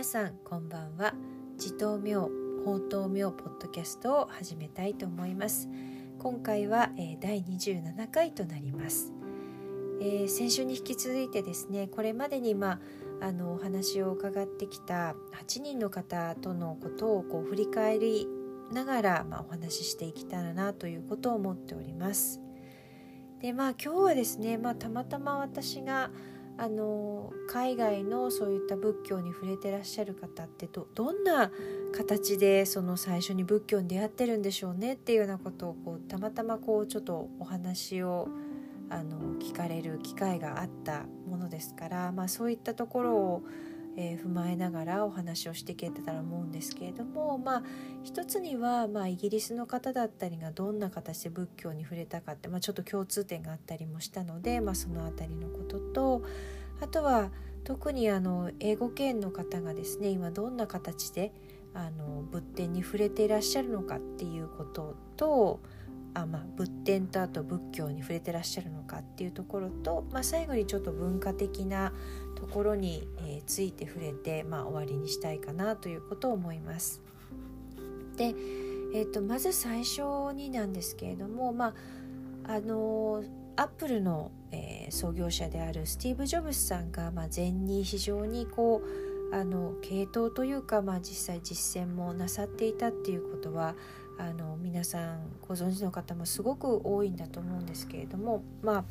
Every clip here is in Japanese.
皆さんこんばんは。自頭明法頭明ポッドキャストを始めたいと思います。今回は、えー、第27回となります、えー、先週に引き続いてですねこれまでにまああのお話を伺ってきた8人の方とのことをこう振り返りながら、まあ、お話ししていきたらなということを思っております。でまあ今日はですね、まあ、たまたま私があの海外のそういった仏教に触れてらっしゃる方ってどどんな形でその最初に仏教に出会ってるんでしょうねっていうようなことをこうたまたまこうちょっとお話をあの聞かれる機会があったものですから、まあ、そういったところを、えー、踏まえながらお話をしていけたら思うんですけれども、まあ、一つには、まあ、イギリスの方だったりがどんな形で仏教に触れたかって、まあ、ちょっと共通点があったりもしたので、まあ、その辺りのこととあとは特にあの英語圏の方がですね今どんな形であの仏典に触れていらっしゃるのかっていうこととあ、まあ、仏典とあと仏教に触れてらっしゃるのかっていうところと、まあ、最後にちょっと文化的なところに、えー、ついて触れて、まあ、終わりにしたいかなということを思います。で、えーと、まず最初になんですけれども、まああのアップルの、えー、創業者であるスティーブ・ジョブズさんが、まあ、前に非常にこうあの系統というか、まあ、実際実践もなさっていたっていうことはあの皆さんご存知の方もすごく多いんだと思うんですけれどもま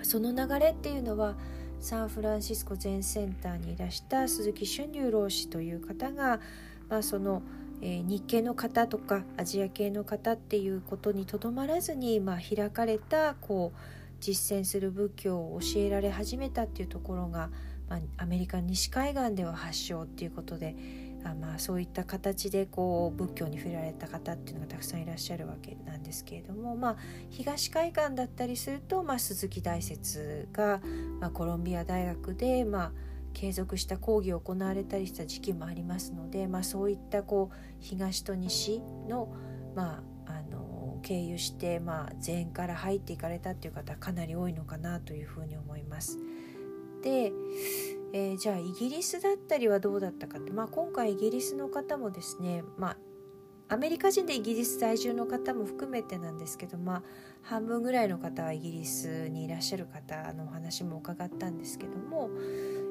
あその流れっていうのはサンフランシスコ全センターにいらした鈴木春龍老師という方が、まあ、その、えー、日系の方とかアジア系の方っていうことにとどまらずに、まあ、開かれたこう実践する仏教を教えられ始めたっていうところが、まあ、アメリカ西海岸では発祥っていうことであまあそういった形でこう仏教に触れられた方っていうのがたくさんいらっしゃるわけなんですけれども、まあ、東海岸だったりすると、まあ、鈴木大拙が、まあ、コロンビア大学で、まあ、継続した講義を行われたりした時期もありますので、まあ、そういったこう東と西の,、まあ、あの経由して、まあ、禅から入っていかれたっていう方かなり多いのかなというふうに思います。でえー、じゃあイギリスだったりはどうだったかって、まあ、今回イギリスの方もですね、まあ、アメリカ人でイギリス在住の方も含めてなんですけど、まあ、半分ぐらいの方はイギリスにいらっしゃる方のお話も伺ったんですけども、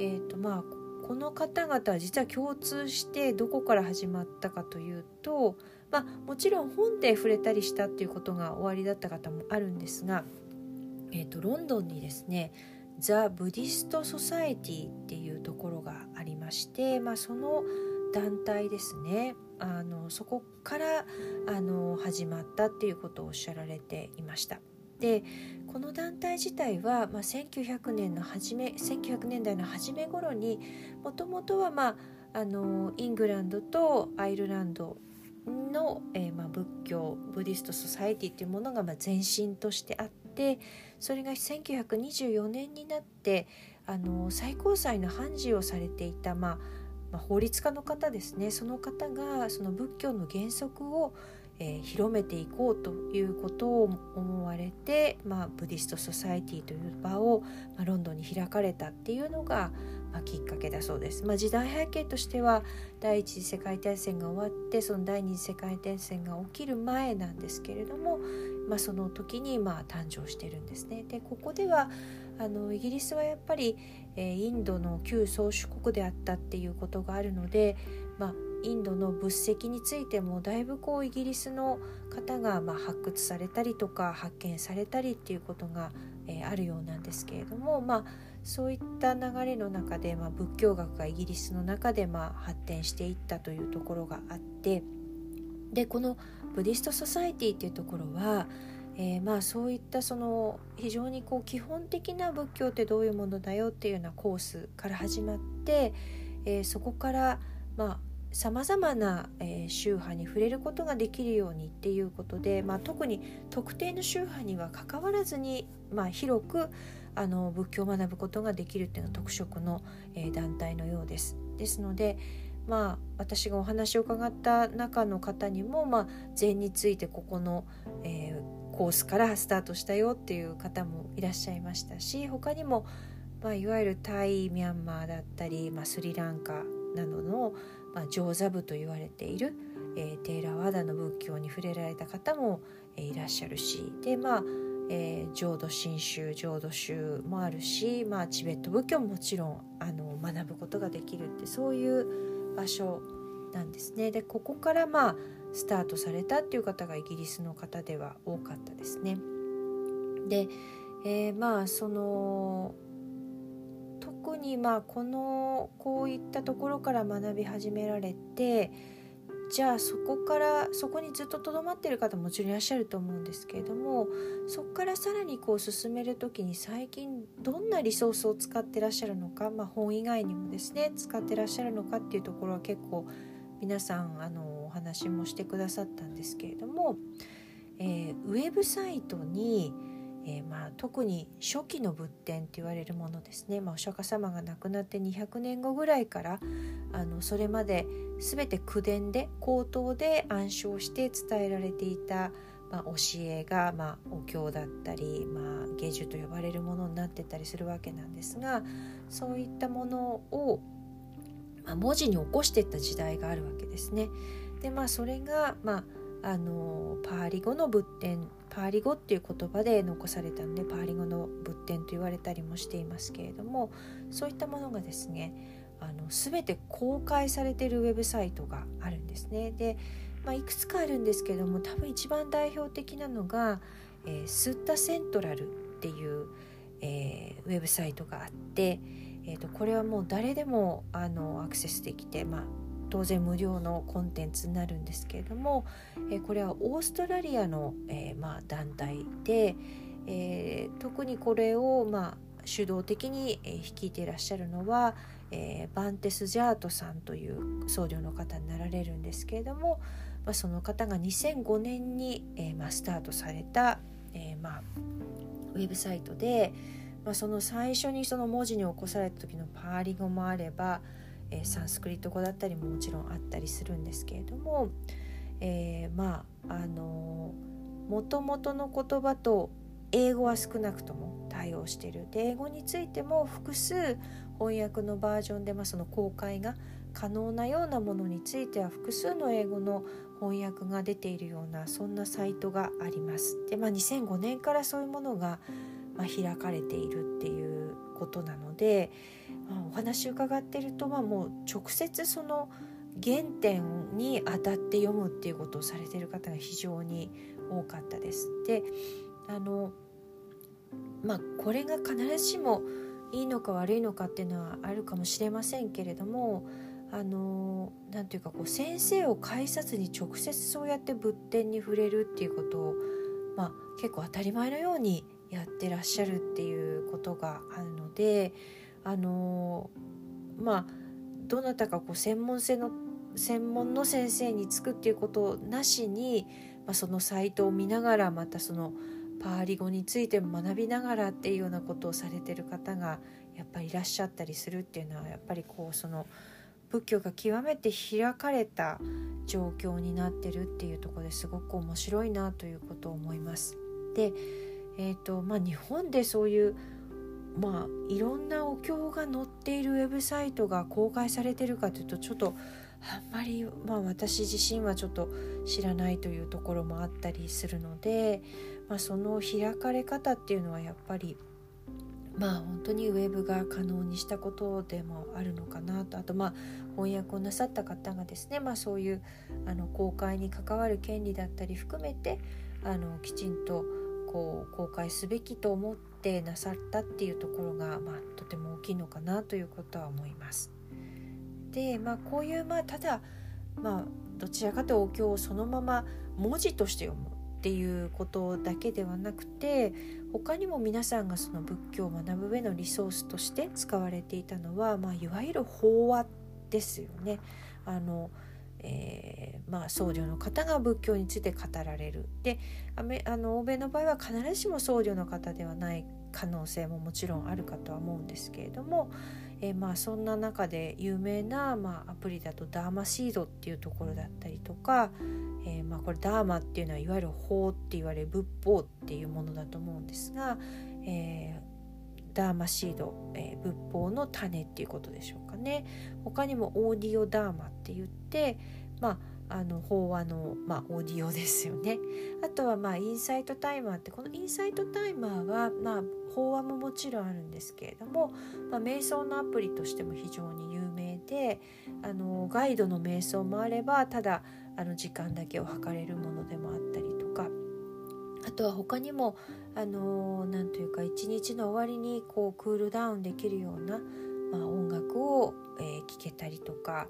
えーとまあ、この方々は実は共通してどこから始まったかというと、まあ、もちろん本で触れたりしたっていうことが終わりだった方もあるんですが、えーとロンドンにですね The Buddhist Society っていうところがありまして、まあ、その団体ですねあのそこからあの始まったっていうことをおっしゃられていました。でこの団体自体は、まあ、1900年の初め1900年代の初め頃にもともとは、まあ、あのイングランドとアイルランドの、えーまあ、仏教 Buddhist Society というものが、まあ、前身としてあってそれが1924年になってあの最高裁の判事をされていた、まあ、まあ、法律家の方ですね。その方がその仏教の原則を、えー、広めていこうということを思われて、まあ、 Buddhist Society という場を、まあ、ロンドンに開かれたっていうのが、まあ、きっかけだそうです。まあ、時代背景としては第一次世界大戦が終わってその第二次世界大戦が起きる前なんですけれども、まあ、その時にま誕生してるんですね。でここではあのイギリスはやっぱり、え、インドの旧宗主国であったっていうことがあるので、まあ、インドの仏跡についてもだいぶこうイギリスの方がま発掘されたりとか発見されたりっていうことが、え、あるようなんですけれどもまあそういった流れの中で、まあ、仏教学がイギリスの中でまあ発展していったというところがあってでこの Buddhist Society っていうところは、えー、まあそういったその非常にこう基本的な仏教ってどういうものだよっていうようなコースから始まって、えー、そこからまあさまざまな、えー、宗派に触れることができるようにっていうことで、まあ、特に特定の宗派にはかかわらずに、まあ、広くあの仏教を学ぶことができるっていうのは特色の、えー、団体のようです。ですので、まあ、私がお話を伺った中の方にも、まあ、禅についてここの、えー、コースからスタートしたよっていう方もいらっしゃいましたし他にも、まあ、いわゆるタイミャンマーだったり、まあ、スリランカなどの、まあ、上座部と言われている、えー、テーラワダの仏教に触れられた方も、えー、いらっしゃるしでまあえー、浄土真宗浄土宗もあるし、まあ、チベット仏教ももちろんあの学ぶことができるってそういう場所なんですね。でここからまあスタートされたっていう方がイギリスの方では多かったですね。で、えー、まあそのにまあこのこういったところから学び始められてじゃあそこからそこにずっととどまってる方ももちろんいらっしゃると思うんですけれどもそこからさらにこう進める時に最近どんなリソースを使ってらっしゃるのか、まあ、本以外にもですね使ってらっしゃるのかっていうところは結構皆さんあのお話もしてくださったんですけれども、えー、ウェブサイトにえー、まあ、特に初期の仏典って言われるものですね、まあ、お釈迦様が亡くなって200年後ぐらいからあのそれまで全て口伝で口頭で暗唱して伝えられていた、まあ、教えが、まあ、お経だったり、まあ、下樹と呼ばれるものになってたりするわけなんですがそういったものを、まあ、文字に起こしていった時代があるわけですね。でまあそれが、まああのパーリ語の仏典パーリ語っていう言葉で残されたのでパーリ語の仏典と言われたりもしていますけれどもそういったものがですねあの全て公開されているウェブサイトがあるんですね。で、まあ、いくつかあるんですけども多分一番代表的なのが、えー、スッタセントラルっていう、えー、ウェブサイトがあって、えーと、これはもう誰でもあのアクセスできて、まあ、当然無料のコンテンツになるんですけれども、えこれはオーストラリアの、えまあ、団体で、え特にこれを、まあ、主導的に率いていらっしゃるのは、えー、バンテス・ジャートさんという僧侶の方になられるんですけれども、まあ、その方が2005年に、えーまあ、スタートされた、えーまあ、ウェブサイトで、まあ、その最初にその文字に起こされた時のパーリ語もあれば、え、サンスクリット語だったりももちろんあったりするんですけれども、えー、まああのもともとの言葉と英語は少なくとも対応しているで英語についても複数翻訳のバージョンで、まあ、その公開が可能なようなものについては複数の英語の翻訳が出ているようなそんなサイトがあります。で、まあ、2005年からそういうものが、まあ、開かれているっていうことなので、お話伺ってると、まあ、もう直接その原点に当たって読むっていうことをされてる方が非常に多かったです。であのまあこれが必ずしもいいのか悪いのかっていうのはあるかもしれませんけれどもあのなんていうかこう先生を介さずに直接そうやって仏典に触れるっていうことを、まあ、結構当たり前のようにやってらっしゃるっていうことがあるのであのまあどなたかこう専門性の専門の先生につくっていうことなしに、まあ、そのサイトを見ながらまたそのパーリ語について学びながらっていうようなことをされてる方がやっぱりいらっしゃったりするっていうのはやっぱりこうその仏教が極めて開かれた状況になってるっていうとこですごく面白いなということを思います。で、えーとまあ、日本でそういうまあいろんなお経が載っているウェブサイトが公開されてるかというとちょっとあんまり、まあ、私自身はちょっと知らないというところもあったりするので、まあ、その開かれ方っていうのはやっぱりまあ本当にウェブが可能にしたことでもあるのかなとあとまあ翻訳をなさった方がですね、まあ、そういうあの公開に関わる権利だったり含めてあのきちんとこう公開すべきと思ってなさったっていうところが、まあ、とても大きいのかなということは思います。でまあこういうまあただまあどちらかというとお経をそのまま文字として読むっていうことだけではなくて他にも皆さんがその仏教を学ぶ上のリソースとして使われていたのは、まあ、いわゆる法話ですよね。あのえー、まあ、僧侶の方が仏教について語られる。であの欧米の場合は必ずしも僧侶の方ではない可能性ももちろんあるかとは思うんですけれども、えー、まあそんな中で有名な、まあ、アプリだとダーマシードっていうところだったりとか、えー、まあこれダーマっていうのはいわゆる法って言われる仏法っていうものだと思うんですが、えー、ダーマシード、えー、仏法の種っていうことでしょうかね。他にもオーディオダーマって言ってまああの法話の、まあ、オーディオですよね。あとはまあインサイトタイマーってこのインサイトタイマーはまあ法話ももちろんあるんですけれども、まあ、瞑想のアプリとしても非常に有名であのガイドの瞑想もあればただあの時間だけを測れるものでもあったりあとは他にもあの何というか一日の終わりにこうクールダウンできるような、まあ、音楽を、えー、聴けたりとか、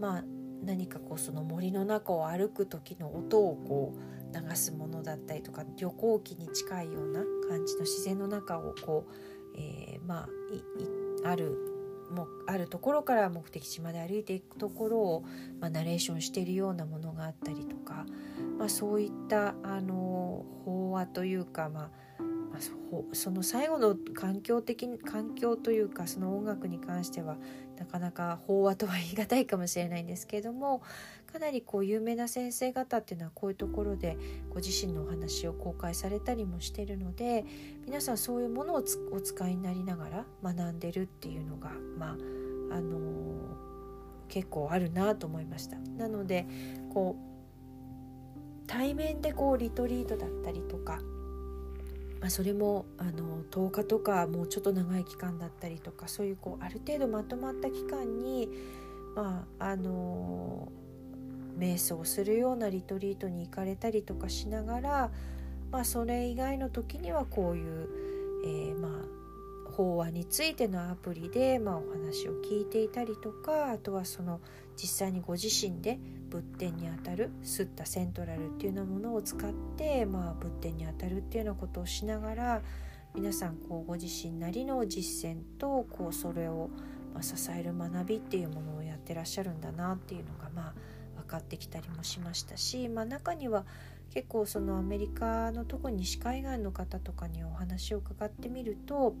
まあ、何かこうその森の中を歩く時の音をこう流すものだったりとか旅行記に近いような感じの自然の中をこう、えー、まああるもあるところから目的地まで歩いていくところを、まあ、ナレーションしているようなものがあったりとか、まあ、そういったあの法話というか、まあ、まあ、その最後の環境的環境というかその音楽に関してはなかなか法話とは言い難いかもしれないんですけれどもかなりこう有名な先生方っていうのはこういうところでご自身のお話を公開されたりもしてるので皆さんそういうものをお使いになりながら学んでるっていうのがまああのー、結構あるなと思いました。なのでこう対面でこうリトリートだったりとかまあ、それもあの10日とかもうちょっと長い期間だったりとかそういうこうある程度まとまった期間に、まあ、あの瞑想するようなリトリートに行かれたりとかしながら、まあ、それ以外の時にはこういう、えー、まあ法話についてのアプリで、まあ、お話を聞いていたりとかあとはその実際にご自身で仏典にあたるスッタセントラルっていうようなものを使って、まあ、仏典にあたるっていうようなことをしながら皆さんこうご自身なりの実践とこうそれを、まあ、支える学びっていうものをやってらっしゃるんだなっていうのがまあ分かってきたりもしましたし、まあ、中には結構そのアメリカの特に西海岸の方とかにお話を伺ってみると、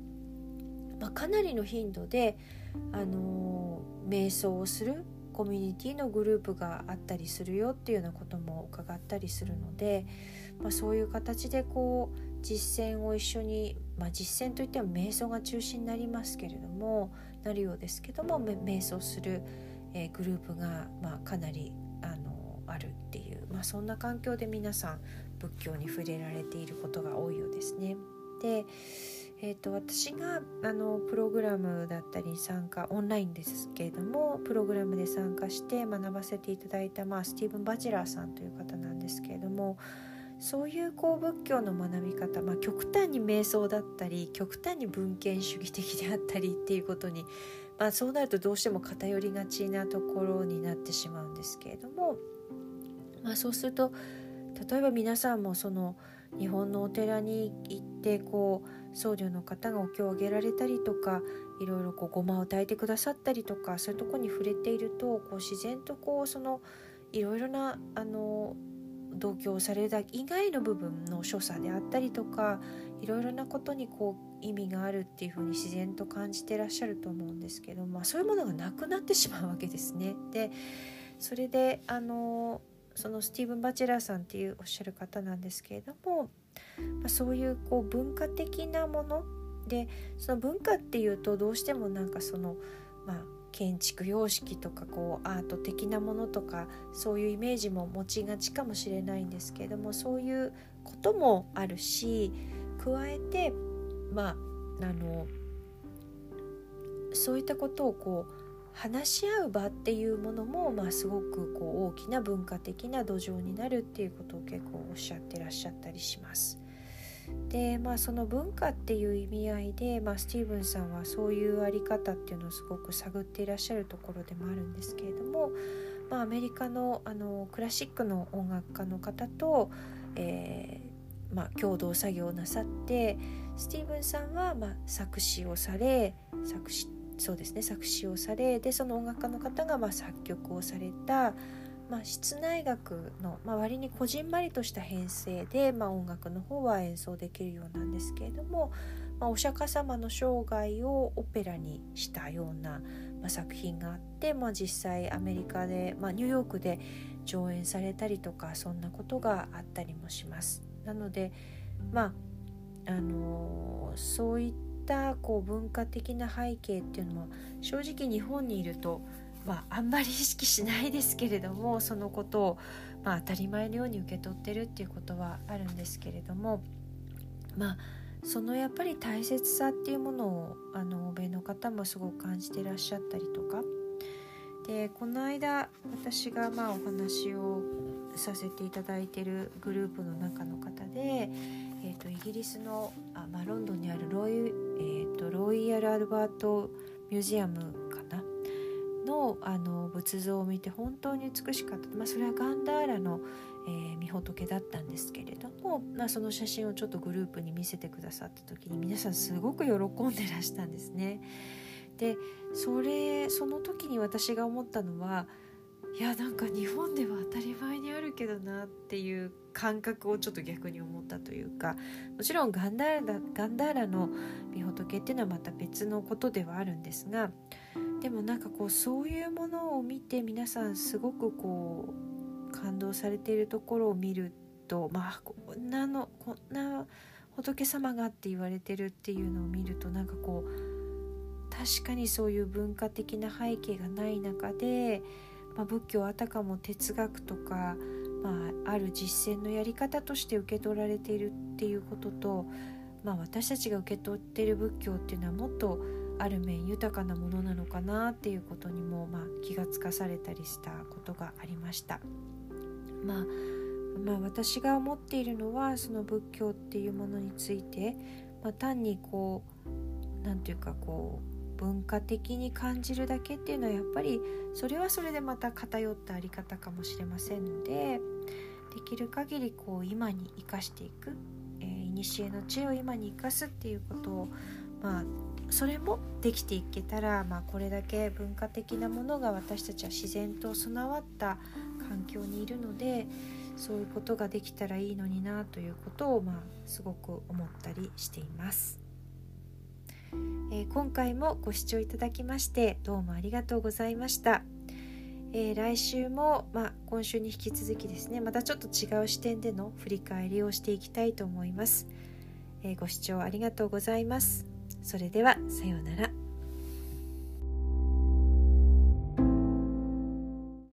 まあ、かなりの頻度で、あのー、瞑想をするコミュニティのグループがあったりするよっていうようなことも伺ったりするので、まあ、そういう形でこう実践を一緒に、まあ、実践といっても瞑想が中心になりますけれどもなるようですけども瞑想する、えー、グループが、まあ、かなりあのあるっていう、まあ、そんな環境で皆さん仏教に触れられていることが多いようですね。でえーと、私があのプログラムだったり参加オンラインですけれどもプログラムで参加して学ばせていただいた、まあ、スティーブン・バチェラーさんという方なんですけれどもそういうこう仏教の学び方、まあ、極端に瞑想だったり極端に文献主義的であったりっていうことに、まあ、そうなるとどうしても偏りがちなところになってしまうんですけれども、まあ、そうすると例えば皆さんもその日本のお寺に行ってこう僧侶の方がお経をあげられたりとかいろいろこうごまを炊いてくださったりとかそういうとこに触れているとこう自然とこうそのいろいろなあの同居をされた以外の部分の所作であったりとかいろいろなことにこう意味があるっていうふうに自然と感じてらっしゃると思うんですけど、まあ、そういうものがなくなってしまうわけですね。でそれであのそのスティーブン・バチェラーさんっていうおっしゃる方なんですけれどもまあ、そういうこう文化的なものでその文化っていうとどうしてもなんかそのまあ建築様式とかこうアート的なものとかそういうイメージも持ちがちかもしれないんですけれどもそういうこともあるし加えてまああのそういったことをこう話し合う場っていうものも、まあ、すごくこう大きな文化的な土壌になるっていうことを結構おっしゃってらっしゃったりします。でまあその文化っていう意味合いで、まあ、スティーブンさんはそういうあり方っていうのをすごく探っていらっしゃるところでもあるんですけれども、まあ、アメリカのあのクラシックの音楽家の方と、えーまあ、共同作業をなさってスティーブンさんは、まあ、作詞をされ作詞そうですね作詞をされでその音楽家の方がま作曲をされた、まあ、室内楽の、まあ、割にこじんまりとした編成で、まあ、音楽の方は演奏できるようなんですけれども、ま、お釈迦様の生涯をオペラにしたような、ま、作品があって、まあ、実際アメリカで、ま、ニューヨークで上演されたりとかそんなことがあったりもします。なのでまああのそういったったこう文化的な背景っていうのは正直日本にいると、まあ、あんまり意識しないですけれどもそのことを、まあ、当たり前のように受け取ってるっていうことはあるんですけれどもまあそのやっぱり大切さっていうものをあの欧米の方もすごく感じてらっしゃったりとか。でこの間私がまあお話をさせていただいてるグループの中の方で、えーと、イギリスのあ、まあ、ロンドンにあるロイ,、えーと、ロイヤル・アルバート・ミュージアムかな？のあの仏像を見て本当に美しかった、まあ、それはガンダーラの、えー、御仏だったんですけれども、まあ、その写真をちょっとグループに見せてくださった時に皆さんすごく喜んでらしたんですね。でそれその時に私が思ったのはいやなんか日本では当たり前にあるけどなっていう感覚をちょっと逆に思ったというかもちろんガンダーラガンダーラの御仏っていうのはまた別のことではあるんですがでもなんかこうそういうものを見て皆さんすごくこう感動されているところを見るとまあこんなのこんな仏様がって言われてるっていうのを見るとなんかこう確かにそういう文化的な背景がない中でまあ、仏教あたかも哲学とか、まあ、ある実践のやり方として受け取られているっていうことと、まあ、私たちが受け取ってる仏教っていうのはもっとある面豊かなものなのかなっていうことにも、まあ、気がつかされたりしたことがありました。まあまあ、私が思っているのはその仏教っていうものについて、まあ、単にこう何て言うかこう文化的に感じるだけっていうのはやっぱりそれはそれでまた偏ったあり方かもしれませんのでできる限りこう今に生かしていくえー、の知恵を今に生かすっていうことをまあそれもできていけたら、まあ、これだけ文化的なものが私たちは自然と備わった環境にいるのでそういうことができたらいいのになということを、まあ、すごく思ったりしています。えー、今回もご視聴いただきましてどうもありがとうございました。えー、来週も、まあ、今週に引き続きですねまたちょっと違う視点での振り返りをしていきたいと思います、え、ご視聴ありがとうございます。それではさようなら。